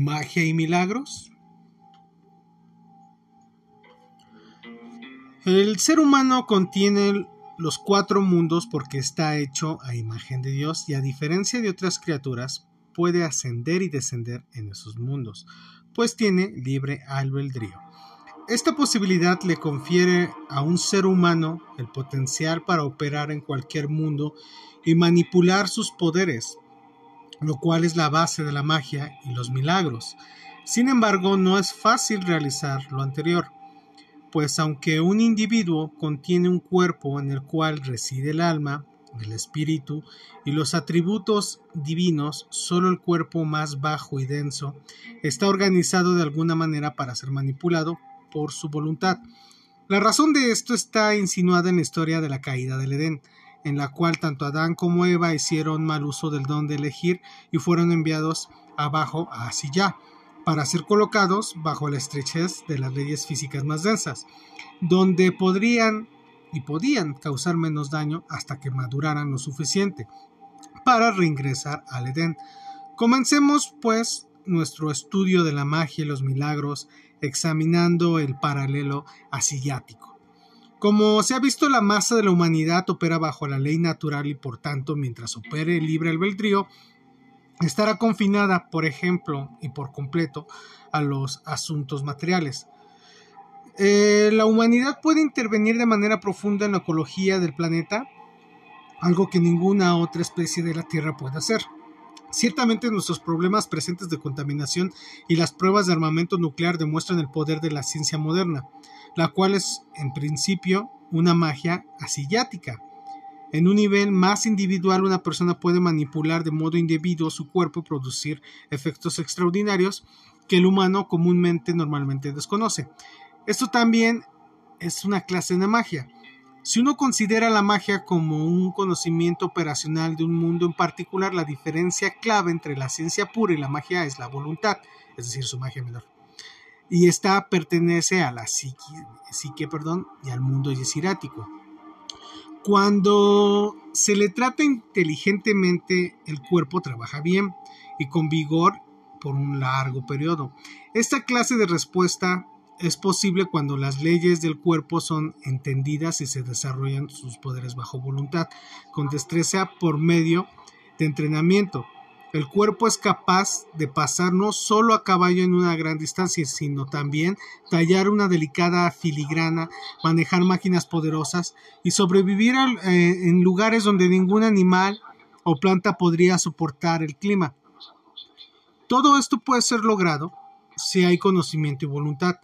magia y milagros? El ser humano contiene los cuatro mundos porque está hecho a imagen de Dios y a diferencia de otras criaturas puede ascender y descender en esos mundos, pues tiene libre albedrío. Esta posibilidad le confiere a un ser humano el potencial para operar en cualquier mundo y manipular sus poderes, lo cual es la base de la magia y los milagros. Sin embargo, no es fácil realizar lo anterior, pues aunque un individuo contiene un cuerpo en el cual reside el alma, el espíritu y los atributos divinos, solo el cuerpo más bajo y denso está organizado de alguna manera para ser manipulado por su voluntad. La razón de esto está insinuada en la historia de la caída del Edén, en la cual tanto Adán como Eva hicieron mal uso del don de elegir y fueron enviados abajo así ya, para ser colocados bajo la estrechez de las leyes físicas más densas, donde podrían y podían causar menos daño hasta que maduraran lo suficiente para reingresar al Edén. Comencemos pues nuestro estudio de la magia y los milagros examinando el paralelo asiático. Como se ha visto, la masa de la humanidad opera bajo la ley natural y por tanto, mientras opere el libre albedrío, estará confinada, por ejemplo, y por completo, a los asuntos materiales. Eh, la humanidad puede intervenir de manera profunda en la ecología del planeta, algo que ninguna otra especie de la Tierra puede hacer. Ciertamente nuestros problemas presentes de contaminación y las pruebas de armamento nuclear demuestran el poder de la ciencia moderna la cual es en principio una magia asiática. En un nivel más individual, una persona puede manipular de modo indebido su cuerpo y producir efectos extraordinarios que el humano comúnmente normalmente desconoce. Esto también es una clase de magia. Si uno considera la magia como un conocimiento operacional de un mundo en particular, la diferencia clave entre la ciencia pura y la magia es la voluntad, es decir, su magia menor y esta pertenece a la psique, perdón, y al mundo yesirático. Cuando se le trata inteligentemente, el cuerpo trabaja bien y con vigor por un largo periodo. Esta clase de respuesta es posible cuando las leyes del cuerpo son entendidas y se desarrollan sus poderes bajo voluntad, con destreza por medio de entrenamiento, el cuerpo es capaz de pasar no solo a caballo en una gran distancia, sino también tallar una delicada filigrana, manejar máquinas poderosas y sobrevivir eh, en lugares donde ningún animal o planta podría soportar el clima. Todo esto puede ser logrado si hay conocimiento y voluntad.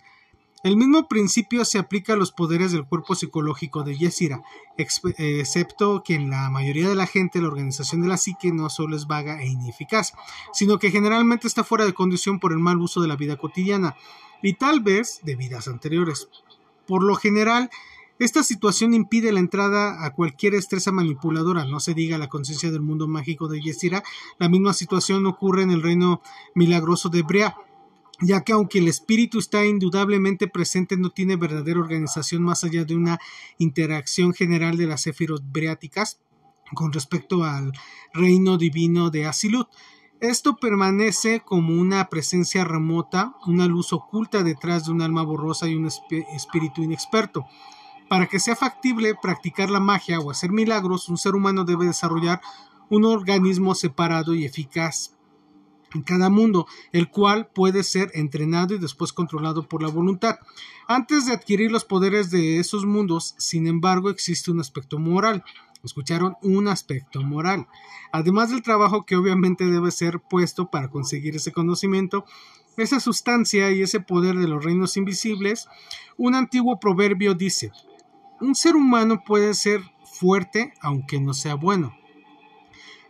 El mismo principio se aplica a los poderes del cuerpo psicológico de Yesira, excepto que en la mayoría de la gente la organización de la psique no solo es vaga e ineficaz, sino que generalmente está fuera de condición por el mal uso de la vida cotidiana y tal vez de vidas anteriores. Por lo general, esta situación impide la entrada a cualquier estresa manipuladora, no se diga la conciencia del mundo mágico de Yesira. La misma situación ocurre en el reino milagroso de Brea, ya que aunque el espíritu está indudablemente presente, no tiene verdadera organización más allá de una interacción general de las céfiros breáticas con respecto al reino divino de Asilut. Esto permanece como una presencia remota, una luz oculta detrás de un alma borrosa y un espíritu inexperto. Para que sea factible practicar la magia o hacer milagros, un ser humano debe desarrollar un organismo separado y eficaz en cada mundo, el cual puede ser entrenado y después controlado por la voluntad. Antes de adquirir los poderes de esos mundos, sin embargo, existe un aspecto moral. Escucharon un aspecto moral. Además del trabajo que obviamente debe ser puesto para conseguir ese conocimiento, esa sustancia y ese poder de los reinos invisibles, un antiguo proverbio dice, un ser humano puede ser fuerte aunque no sea bueno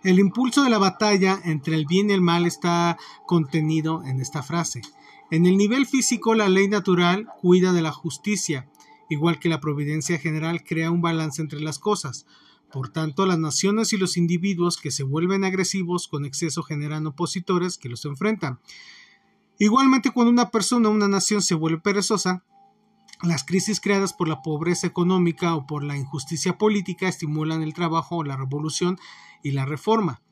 el impulso de la batalla entre el bien y el mal está contenido en esta frase. En el nivel físico, la ley natural cuida de la justicia, igual que la providencia general crea un balance entre las cosas. Por tanto, las naciones y los individuos que se vuelven agresivos con exceso generan opositores que los enfrentan. Igualmente, cuando una persona o una nación se vuelve perezosa, las crisis creadas por la pobreza económica o por la injusticia política estimulan el trabajo la revolución y la reforma.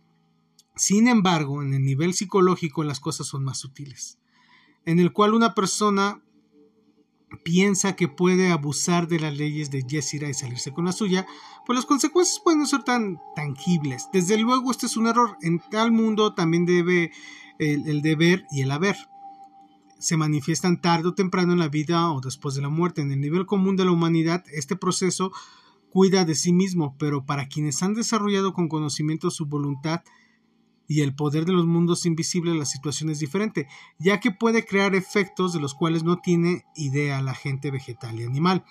Sin embargo, en el nivel psicológico las cosas son más sutiles, en el cual una persona piensa que puede abusar de las leyes de Yesira y salirse con la suya, pues las consecuencias pueden no ser tan tangibles. Desde luego, este es un error. En tal mundo también debe el deber y el haber. Se manifiestan tarde o temprano en la vida o después de la muerte. En el nivel común de la humanidad, este proceso cuida de sí mismo, pero para quienes han desarrollado con conocimiento su voluntad, y el poder de los mundos invisibles la situación es diferente, ya que puede crear efectos de los cuales no tiene idea la gente vegetal y animal.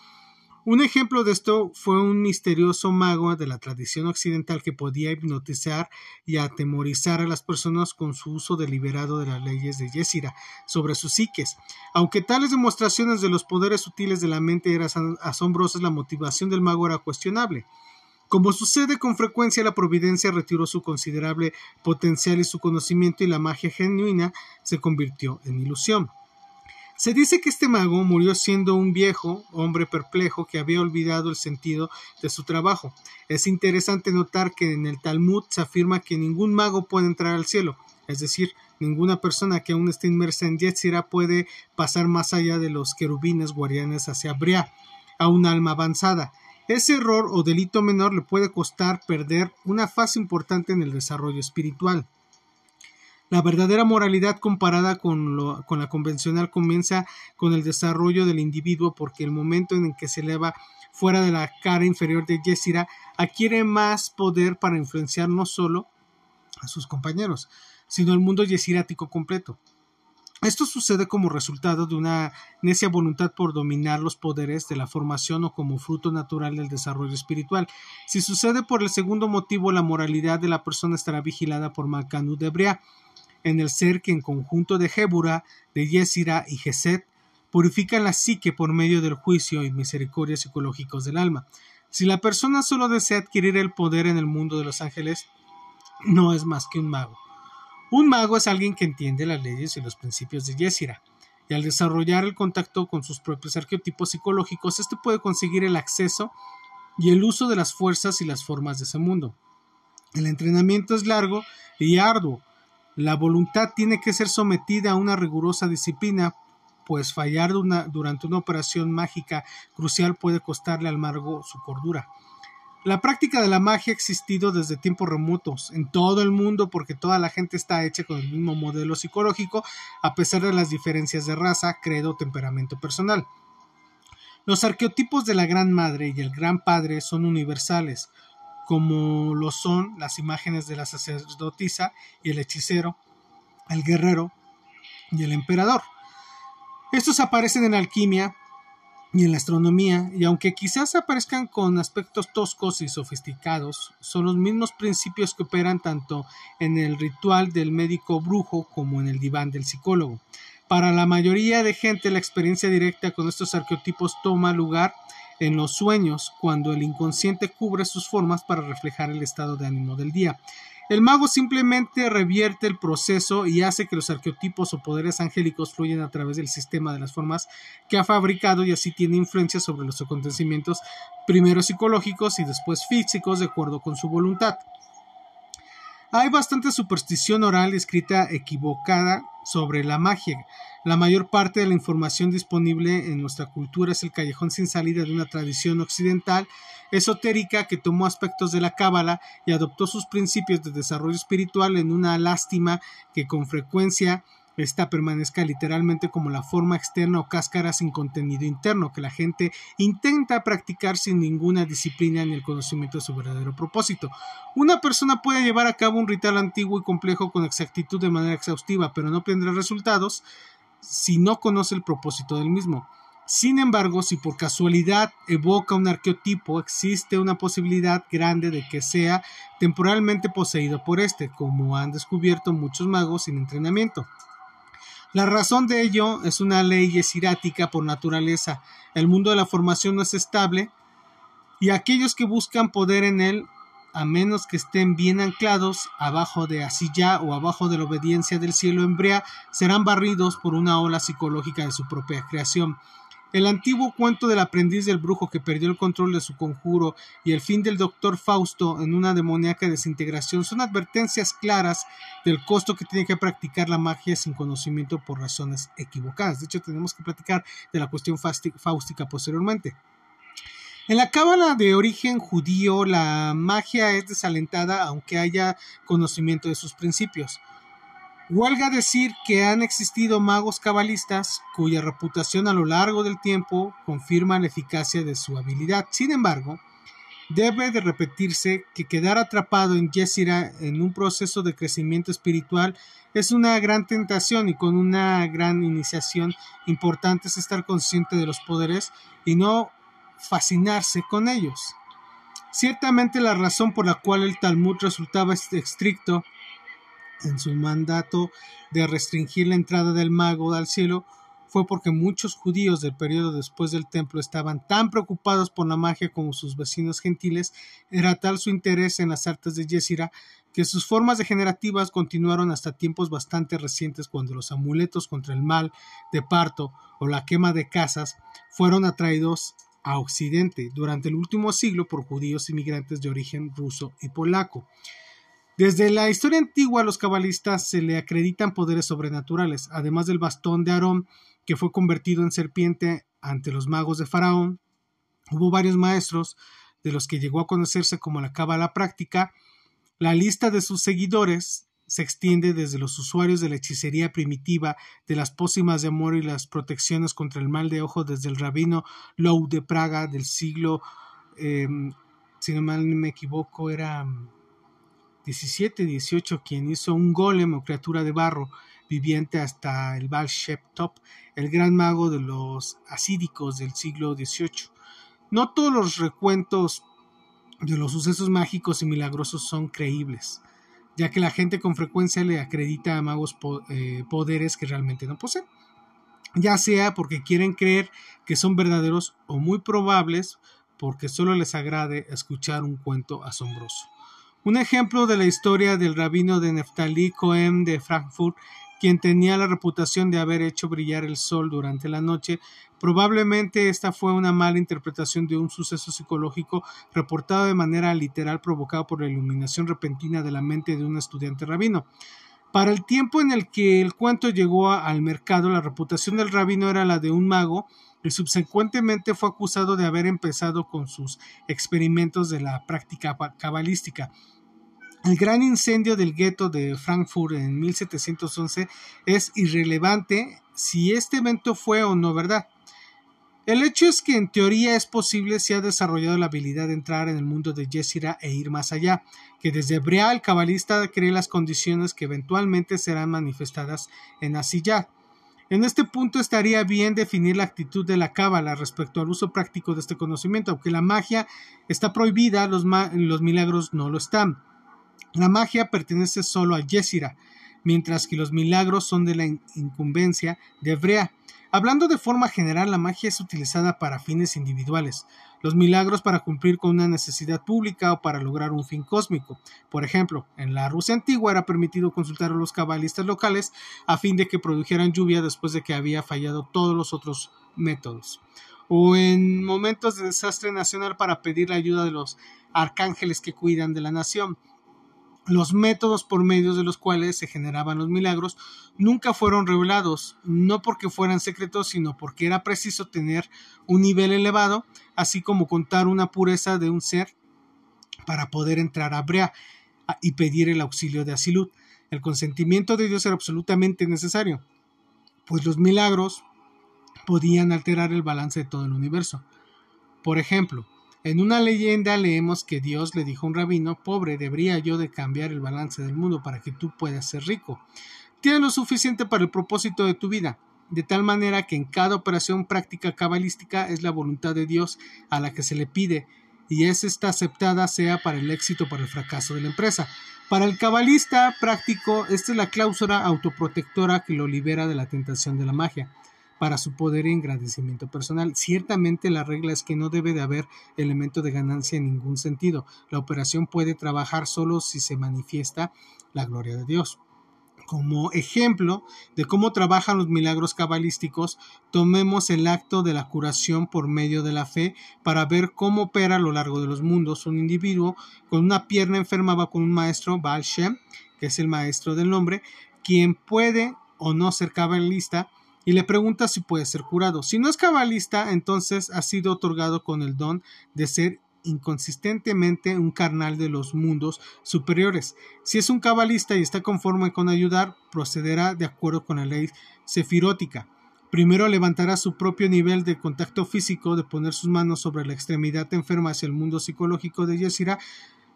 Un ejemplo de esto fue un misterioso mago de la tradición occidental que podía hipnotizar y atemorizar a las personas con su uso deliberado de las leyes de Yesira sobre sus psiques. Aunque tales demostraciones de los poderes sutiles de la mente eran asombrosas, la motivación del mago era cuestionable. Como sucede con frecuencia, la providencia retiró su considerable potencial y su conocimiento y la magia genuina se convirtió en ilusión. Se dice que este mago murió siendo un viejo hombre perplejo que había olvidado el sentido de su trabajo. Es interesante notar que en el Talmud se afirma que ningún mago puede entrar al cielo, es decir, ninguna persona que aún esté inmersa en Yetzirah puede pasar más allá de los querubines guardianes hacia Bria, a un alma avanzada. Ese error o delito menor le puede costar perder una fase importante en el desarrollo espiritual. La verdadera moralidad comparada con, la convencional comienza con el desarrollo del individuo porque el momento en el que se eleva fuera de la cara inferior de Yesira adquiere más poder para influenciar no solo a sus compañeros, sino al mundo yesirático completo. Esto sucede como resultado de una necia voluntad por dominar los poderes de la formación o como fruto natural del desarrollo espiritual. Si sucede por el segundo motivo, la moralidad de la persona estará vigilada por Malkanud de Brea, en el ser que en conjunto de Jébura, de Yesira y Geset purifican la psique por medio del juicio y misericordia psicológicos del alma. Si la persona solo desea adquirir el poder en el mundo de los ángeles, no es más que un mago. Un mago es alguien que entiende las leyes y los principios de Yesira, y al desarrollar el contacto con sus propios arqueotipos psicológicos, éste puede conseguir el acceso y el uso de las fuerzas y las formas de ese mundo. El entrenamiento es largo y arduo. La voluntad tiene que ser sometida a una rigurosa disciplina, pues fallar durante una operación mágica crucial puede costarle al mago su cordura. La práctica de la magia ha existido desde tiempos remotos en todo el mundo porque toda la gente está hecha con el mismo modelo psicológico a pesar de las diferencias de raza, credo temperamento personal. Los arqueotipos de la Gran Madre y el Gran Padre son universales, como lo son las imágenes de la sacerdotisa y el hechicero, el guerrero y el emperador. Estos aparecen en alquimia, y en la astronomía, y aunque quizás aparezcan con aspectos toscos y sofisticados, son los mismos principios que operan tanto en el ritual del médico brujo como en el diván del psicólogo. Para la mayoría de gente la experiencia directa con estos arqueotipos toma lugar en los sueños, cuando el inconsciente cubre sus formas para reflejar el estado de ánimo del día. El mago simplemente revierte el proceso y hace que los arqueotipos o poderes angélicos fluyan a través del sistema de las formas que ha fabricado y así tiene influencia sobre los acontecimientos primero psicológicos y después físicos de acuerdo con su voluntad. Hay bastante superstición oral escrita equivocada sobre la magia. La mayor parte de la información disponible en nuestra cultura es el callejón sin salida de una tradición occidental esotérica que tomó aspectos de la cábala y adoptó sus principios de desarrollo espiritual en una lástima que con frecuencia esta permanezca literalmente como la forma externa o cáscara sin contenido interno que la gente intenta practicar sin ninguna disciplina ni el conocimiento de su verdadero propósito. Una persona puede llevar a cabo un ritual antiguo y complejo con exactitud de manera exhaustiva, pero no obtendrá resultados si no conoce el propósito del mismo. Sin embargo, si por casualidad evoca un arqueotipo, existe una posibilidad grande de que sea temporalmente poseído por este, como han descubierto muchos magos sin entrenamiento. La razón de ello es una ley esirática por naturaleza. El mundo de la formación no es estable y aquellos que buscan poder en él, a menos que estén bien anclados abajo de Asilla o abajo de la obediencia del cielo embrea, serán barridos por una ola psicológica de su propia creación. El antiguo cuento del aprendiz del brujo que perdió el control de su conjuro y el fin del doctor Fausto en una demoníaca desintegración son advertencias claras del costo que tiene que practicar la magia sin conocimiento por razones equivocadas. De hecho, tenemos que platicar de la cuestión fáustica posteriormente. En la cábala de origen judío, la magia es desalentada aunque haya conocimiento de sus principios. Huelga decir que han existido magos cabalistas cuya reputación a lo largo del tiempo confirma la eficacia de su habilidad. Sin embargo, debe de repetirse que quedar atrapado en Yesira en un proceso de crecimiento espiritual es una gran tentación y con una gran iniciación importante es estar consciente de los poderes y no fascinarse con ellos. Ciertamente la razón por la cual el Talmud resultaba estricto en su mandato de restringir la entrada del mago al cielo fue porque muchos judíos del periodo después del templo estaban tan preocupados por la magia como sus vecinos gentiles, era tal su interés en las artes de Yesira que sus formas degenerativas continuaron hasta tiempos bastante recientes cuando los amuletos contra el mal de parto o la quema de casas fueron atraídos a Occidente durante el último siglo por judíos inmigrantes de origen ruso y polaco. Desde la historia antigua a los cabalistas se le acreditan poderes sobrenaturales, además del bastón de Aarón, que fue convertido en serpiente ante los magos de Faraón. Hubo varios maestros, de los que llegó a conocerse como la cábala práctica. La lista de sus seguidores se extiende desde los usuarios de la hechicería primitiva, de las pócimas de amor y las protecciones contra el mal de ojo, desde el rabino Lou de Praga del siglo, eh, si no mal me equivoco, era 17-18 quien hizo un golem o criatura de barro viviente hasta el Baal Top, el gran mago de los asídicos del siglo XVIII. No todos los recuentos de los sucesos mágicos y milagrosos son creíbles, ya que la gente con frecuencia le acredita a magos eh, poderes que realmente no poseen, ya sea porque quieren creer que son verdaderos o muy probables porque solo les agrade escuchar un cuento asombroso. Un ejemplo de la historia del rabino de Neftalí Cohen de Frankfurt, quien tenía la reputación de haber hecho brillar el sol durante la noche, probablemente esta fue una mala interpretación de un suceso psicológico reportado de manera literal provocado por la iluminación repentina de la mente de un estudiante rabino. Para el tiempo en el que el cuento llegó al mercado, la reputación del rabino era la de un mago y subsecuentemente fue acusado de haber empezado con sus experimentos de la práctica cabalística. El gran incendio del gueto de Frankfurt en 1711 es irrelevante si este evento fue o no verdad. El hecho es que en teoría es posible si ha desarrollado la habilidad de entrar en el mundo de Yesira e ir más allá, que desde Brea el cabalista cree las condiciones que eventualmente serán manifestadas en Asiyah. En este punto estaría bien definir la actitud de la cábala respecto al uso práctico de este conocimiento, aunque la magia está prohibida, los, los milagros no lo están. La magia pertenece solo a Yesira, mientras que los milagros son de la incumbencia de Hebrea. Hablando de forma general, la magia es utilizada para fines individuales, los milagros para cumplir con una necesidad pública o para lograr un fin cósmico. Por ejemplo, en la Rusia antigua era permitido consultar a los cabalistas locales a fin de que produjeran lluvia después de que había fallado todos los otros métodos. O en momentos de desastre nacional para pedir la ayuda de los arcángeles que cuidan de la nación los métodos por medio de los cuales se generaban los milagros nunca fueron revelados, no porque fueran secretos, sino porque era preciso tener un nivel elevado, así como contar una pureza de un ser para poder entrar a Brea y pedir el auxilio de Asilud. El consentimiento de Dios era absolutamente necesario, pues los milagros podían alterar el balance de todo el universo. Por ejemplo, en una leyenda leemos que Dios le dijo a un rabino, pobre, debería yo de cambiar el balance del mundo para que tú puedas ser rico. Tienes lo suficiente para el propósito de tu vida, de tal manera que en cada operación práctica cabalística es la voluntad de Dios a la que se le pide y es esta aceptada sea para el éxito o para el fracaso de la empresa. Para el cabalista práctico, esta es la cláusula autoprotectora que lo libera de la tentación de la magia para su poder y engrandecimiento personal. Ciertamente la regla es que no debe de haber elemento de ganancia en ningún sentido. La operación puede trabajar solo si se manifiesta la gloria de Dios. Como ejemplo de cómo trabajan los milagros cabalísticos, tomemos el acto de la curación por medio de la fe para ver cómo opera a lo largo de los mundos. Un individuo con una pierna enferma va con un maestro, Baal Shem, que es el maestro del nombre, quien puede o no ser cabalista, y le pregunta si puede ser curado. Si no es cabalista, entonces ha sido otorgado con el don de ser inconsistentemente un carnal de los mundos superiores. Si es un cabalista y está conforme con ayudar, procederá de acuerdo con la ley sefirótica. Primero levantará su propio nivel de contacto físico, de poner sus manos sobre la extremidad enferma hacia el mundo psicológico de Yesira,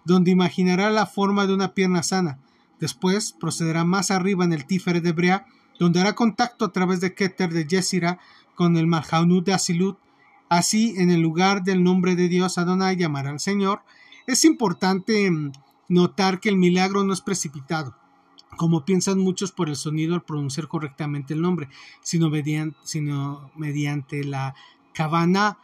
donde imaginará la forma de una pierna sana. Después procederá más arriba en el Tífere de Brea, donde hará contacto a través de Keter de Yesira con el Malhaunut de Asilut, Así, en el lugar del nombre de Dios Adonai llamará al Señor. Es importante mm, notar que el milagro no es precipitado, como piensan muchos por el sonido al pronunciar correctamente el nombre, sino mediante, sino mediante la cabana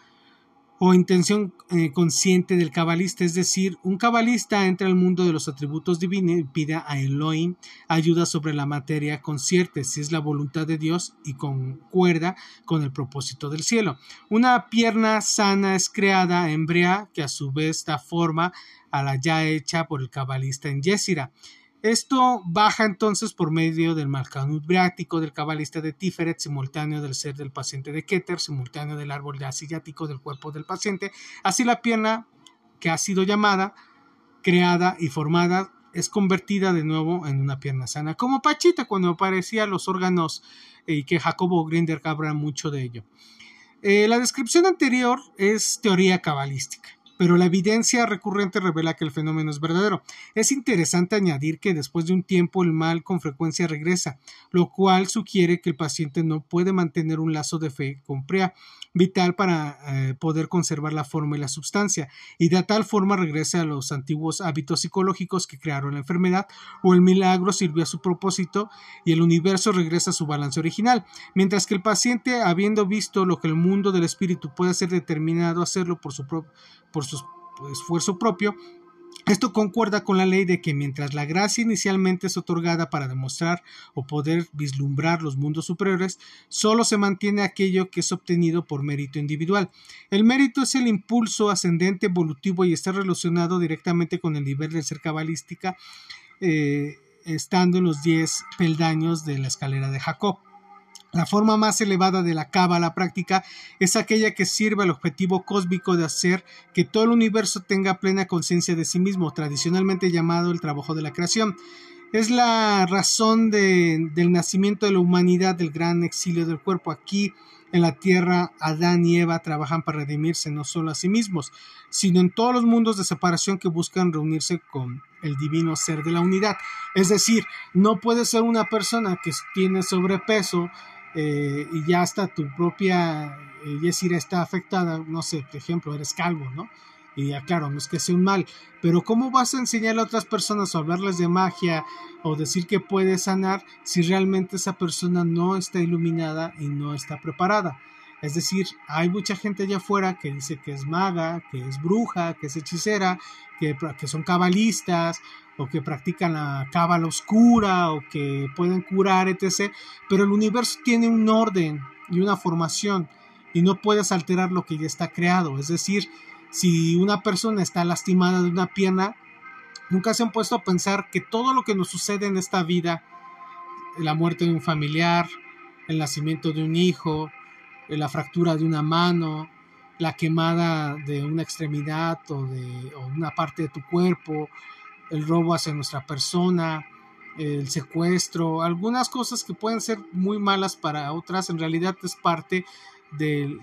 o intención eh, consciente del cabalista, es decir, un cabalista entra al mundo de los atributos divinos y pide a Elohim ayuda sobre la materia, concierte si es la voluntad de Dios y concuerda con el propósito del cielo. Una pierna sana es creada en Brea, que a su vez da forma a la ya hecha por el cabalista en Yesira. Esto baja entonces por medio del Malkanut breático del cabalista de Tiferet, simultáneo del ser del paciente de Keter, simultáneo del árbol de asiático del cuerpo del paciente. Así la pierna que ha sido llamada, creada y formada es convertida de nuevo en una pierna sana, como Pachita cuando aparecía los órganos eh, y que Jacobo Grinder habla mucho de ello. Eh, la descripción anterior es teoría cabalística pero la evidencia recurrente revela que el fenómeno es verdadero. Es interesante añadir que después de un tiempo el mal con frecuencia regresa, lo cual sugiere que el paciente no puede mantener un lazo de fe con PREA, vital para eh, poder conservar la forma y la sustancia, y de tal forma regresa a los antiguos hábitos psicológicos que crearon la enfermedad, o el milagro sirvió a su propósito y el universo regresa a su balance original, mientras que el paciente, habiendo visto lo que el mundo del espíritu puede ser determinado a hacerlo por su, por su esfuerzo propio, esto concuerda con la ley de que mientras la gracia inicialmente es otorgada para demostrar o poder vislumbrar los mundos superiores, solo se mantiene aquello que es obtenido por mérito individual. El mérito es el impulso ascendente evolutivo y está relacionado directamente con el nivel de ser cabalística, eh, estando en los 10 peldaños de la escalera de Jacob. La forma más elevada de la cábala práctica es aquella que sirve al objetivo cósmico de hacer que todo el universo tenga plena conciencia de sí mismo, tradicionalmente llamado el trabajo de la creación. Es la razón del nacimiento de la humanidad, del gran exilio del cuerpo. Aquí en la tierra, Adán y Eva trabajan para redimirse no solo a sí mismos, sino en todos los mundos de separación que buscan reunirse con el divino ser de la unidad. Es decir, no puede ser una persona que tiene sobrepeso, eh, y ya hasta tu propia eh, Yesira está afectada, no sé, por ejemplo, eres calvo, ¿no? Y ya claro, no es que sea un mal, pero ¿cómo vas a enseñarle a otras personas o hablarles de magia o decir que puede sanar si realmente esa persona no está iluminada y no está preparada? Es decir, hay mucha gente allá afuera que dice que es maga, que es bruja, que es hechicera, que, que son cabalistas o que practican la cábala oscura o que pueden curar, etc. Pero el universo tiene un orden y una formación y no puedes alterar lo que ya está creado. Es decir, si una persona está lastimada de una pierna, nunca se han puesto a pensar que todo lo que nos sucede en esta vida, la muerte de un familiar, el nacimiento de un hijo, la fractura de una mano, la quemada de una extremidad o de una parte de tu cuerpo, el robo hacia nuestra persona, el secuestro, algunas cosas que pueden ser muy malas para otras, en realidad es parte del,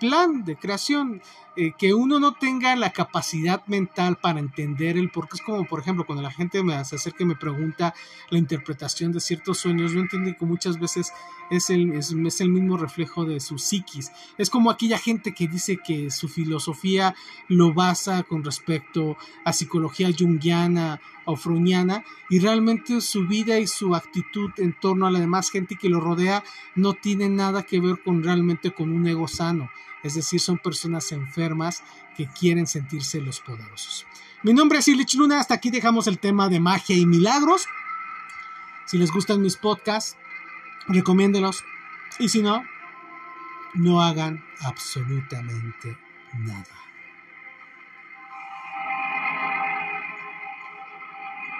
plan de creación, eh, que uno no tenga la capacidad mental para entender el por qué. Es como, por ejemplo, cuando la gente me hace acerca y me pregunta la interpretación de ciertos sueños, yo entiendo que muchas veces es el, es, el mismo reflejo de su psiquis. Es como aquella gente que dice que su filosofía lo basa con respecto a psicología junguiana o freudiana y realmente su vida y su actitud en torno a la demás gente que lo rodea no tiene nada que ver con realmente con un ego sano. Es decir, son personas enfermas que quieren sentirse los poderosos. Mi nombre es Ilich Luna, hasta aquí dejamos el tema de magia y milagros. Si les gustan mis podcasts, recomiéndelos. Y si no, no hagan absolutamente nada.